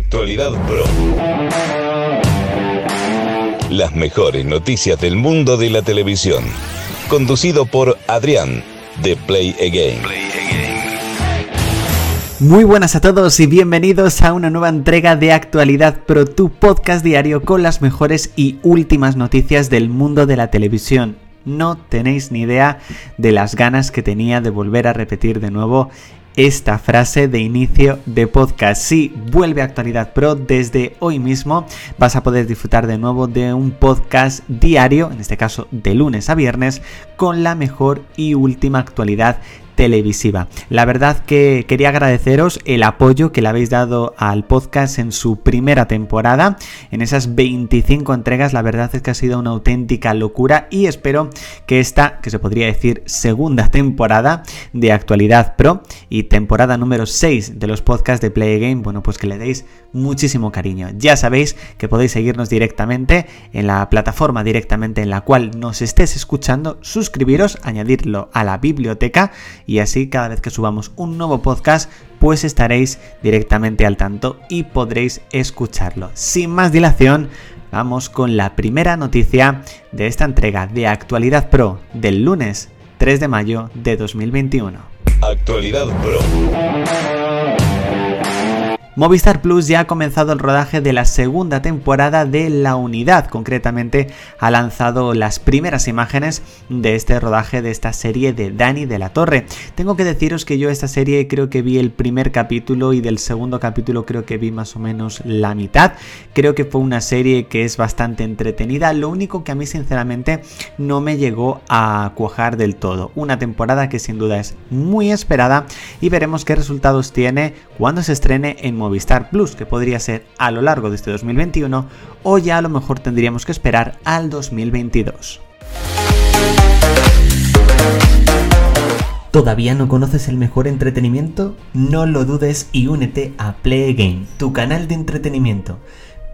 Actualidad Pro. Las mejores noticias del mundo de la televisión. Conducido por Adrián, de Play Again. Muy buenas a todos y bienvenidos a una nueva entrega de Actualidad Pro, tu podcast diario con las mejores y últimas noticias del mundo de la televisión. No tenéis ni idea de las ganas que tenía de volver a repetir de nuevo esta frase de inicio de podcast. Si vuelve a Actualidad Pro desde hoy mismo, vas a poder disfrutar de nuevo de un podcast diario, en este caso de lunes a viernes, con la mejor y última actualidad televisiva. La verdad que quería agradeceros el apoyo que le habéis dado al podcast en su primera temporada. En esas 25 entregas, la verdad es que ha sido una auténtica locura y espero que esta, que se podría decir segunda temporada de Actualidad Pro y temporada número 6 de los podcasts de Play Game, bueno, pues que le deis muchísimo cariño. Ya sabéis que podéis seguirnos directamente en la plataforma directamente en la cual nos estés escuchando, suscribiros, añadirlo a la biblioteca y así cada vez que subamos un nuevo podcast pues estaréis directamente al tanto y podréis escucharlo. Sin más dilación, vamos con la primera noticia de esta entrega de Actualidad Pro del lunes 3 de mayo de 2021. Actualidad Pro. Movistar Plus ya ha comenzado el rodaje de la segunda temporada de La Unidad, concretamente ha lanzado las primeras imágenes de este rodaje de esta serie de Dani de la Torre. Tengo que deciros que yo esta serie creo que vi el primer capítulo y del segundo capítulo creo que vi más o menos la mitad. Creo que fue una serie que es bastante entretenida, lo único que a mí sinceramente no me llegó a cuajar del todo. Una temporada que sin duda es muy esperada y veremos qué resultados tiene cuando se estrene en Movistar Plus, que podría ser a lo largo de este 2021 o ya a lo mejor tendríamos que esperar al 2022. ¿Todavía no conoces el mejor entretenimiento? No lo dudes y únete a Play Game, tu canal de entretenimiento.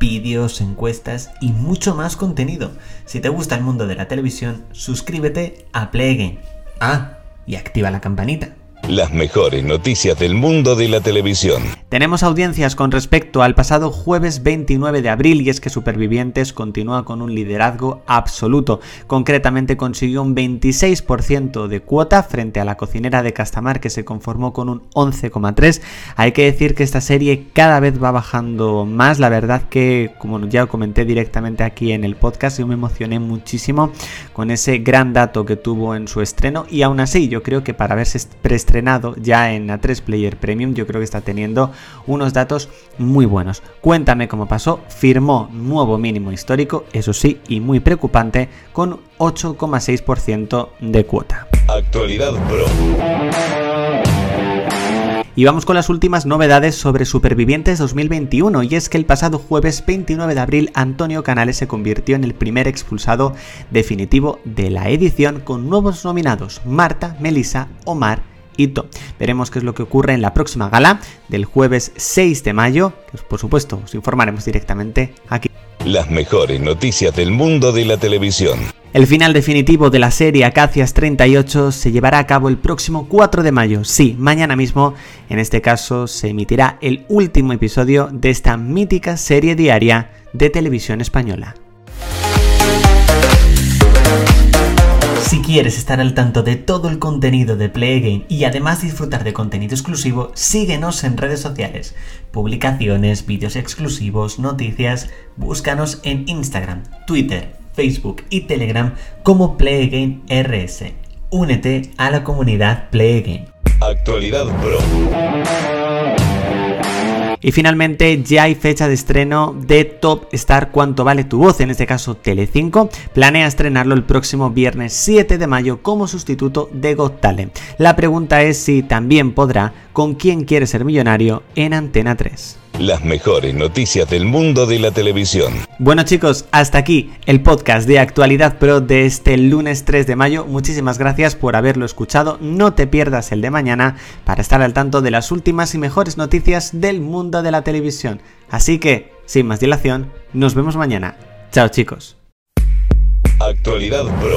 Vídeos, encuestas y mucho más contenido. Si te gusta el mundo de la televisión, suscríbete a Play Game. Ah, y activa la campanita. Las mejores noticias del mundo de la televisión. Tenemos audiencias con respecto al pasado jueves 29 de abril y es que Supervivientes continúa con un liderazgo absoluto. Concretamente consiguió un 26% de cuota frente a la cocinera de Castamar que se conformó con un 11,3. Hay que decir que esta serie cada vez va bajando más. La verdad que, como ya comenté directamente aquí en el podcast, yo me emocioné muchísimo con ese gran dato que tuvo en su estreno y aún así yo creo que para verse preestrenado ya en A3 Player Premium, yo creo que está teniendo unos datos muy buenos. Cuéntame cómo pasó, firmó nuevo mínimo histórico, eso sí, y muy preocupante, con 8,6% de cuota. Actualidad Pro. Y vamos con las últimas novedades sobre Supervivientes 2021 y es que el pasado jueves 29 de abril Antonio Canales se convirtió en el primer expulsado definitivo de la edición con nuevos nominados Marta, Melissa, Omar Veremos qué es lo que ocurre en la próxima gala del jueves 6 de mayo, que por supuesto os informaremos directamente aquí. Las mejores noticias del mundo de la televisión. El final definitivo de la serie Acacias 38 se llevará a cabo el próximo 4 de mayo. Sí, mañana mismo, en este caso, se emitirá el último episodio de esta mítica serie diaria de televisión española. Si quieres estar al tanto de todo el contenido de Play y además disfrutar de contenido exclusivo, síguenos en redes sociales, publicaciones, vídeos exclusivos, noticias, búscanos en Instagram, Twitter, Facebook y Telegram como Play RS. Únete a la comunidad Play. Actualidad Pro. Y finalmente ya hay fecha de estreno de Top Star Cuánto vale tu voz, en este caso Telecinco, planea estrenarlo el próximo viernes 7 de mayo como sustituto de Got Talent. La pregunta es si también podrá con quién quiere ser millonario en Antena 3 las mejores noticias del mundo de la televisión. Bueno chicos, hasta aquí el podcast de Actualidad Pro de este lunes 3 de mayo. Muchísimas gracias por haberlo escuchado. No te pierdas el de mañana para estar al tanto de las últimas y mejores noticias del mundo de la televisión. Así que, sin más dilación, nos vemos mañana. Chao chicos. Actualidad Pro.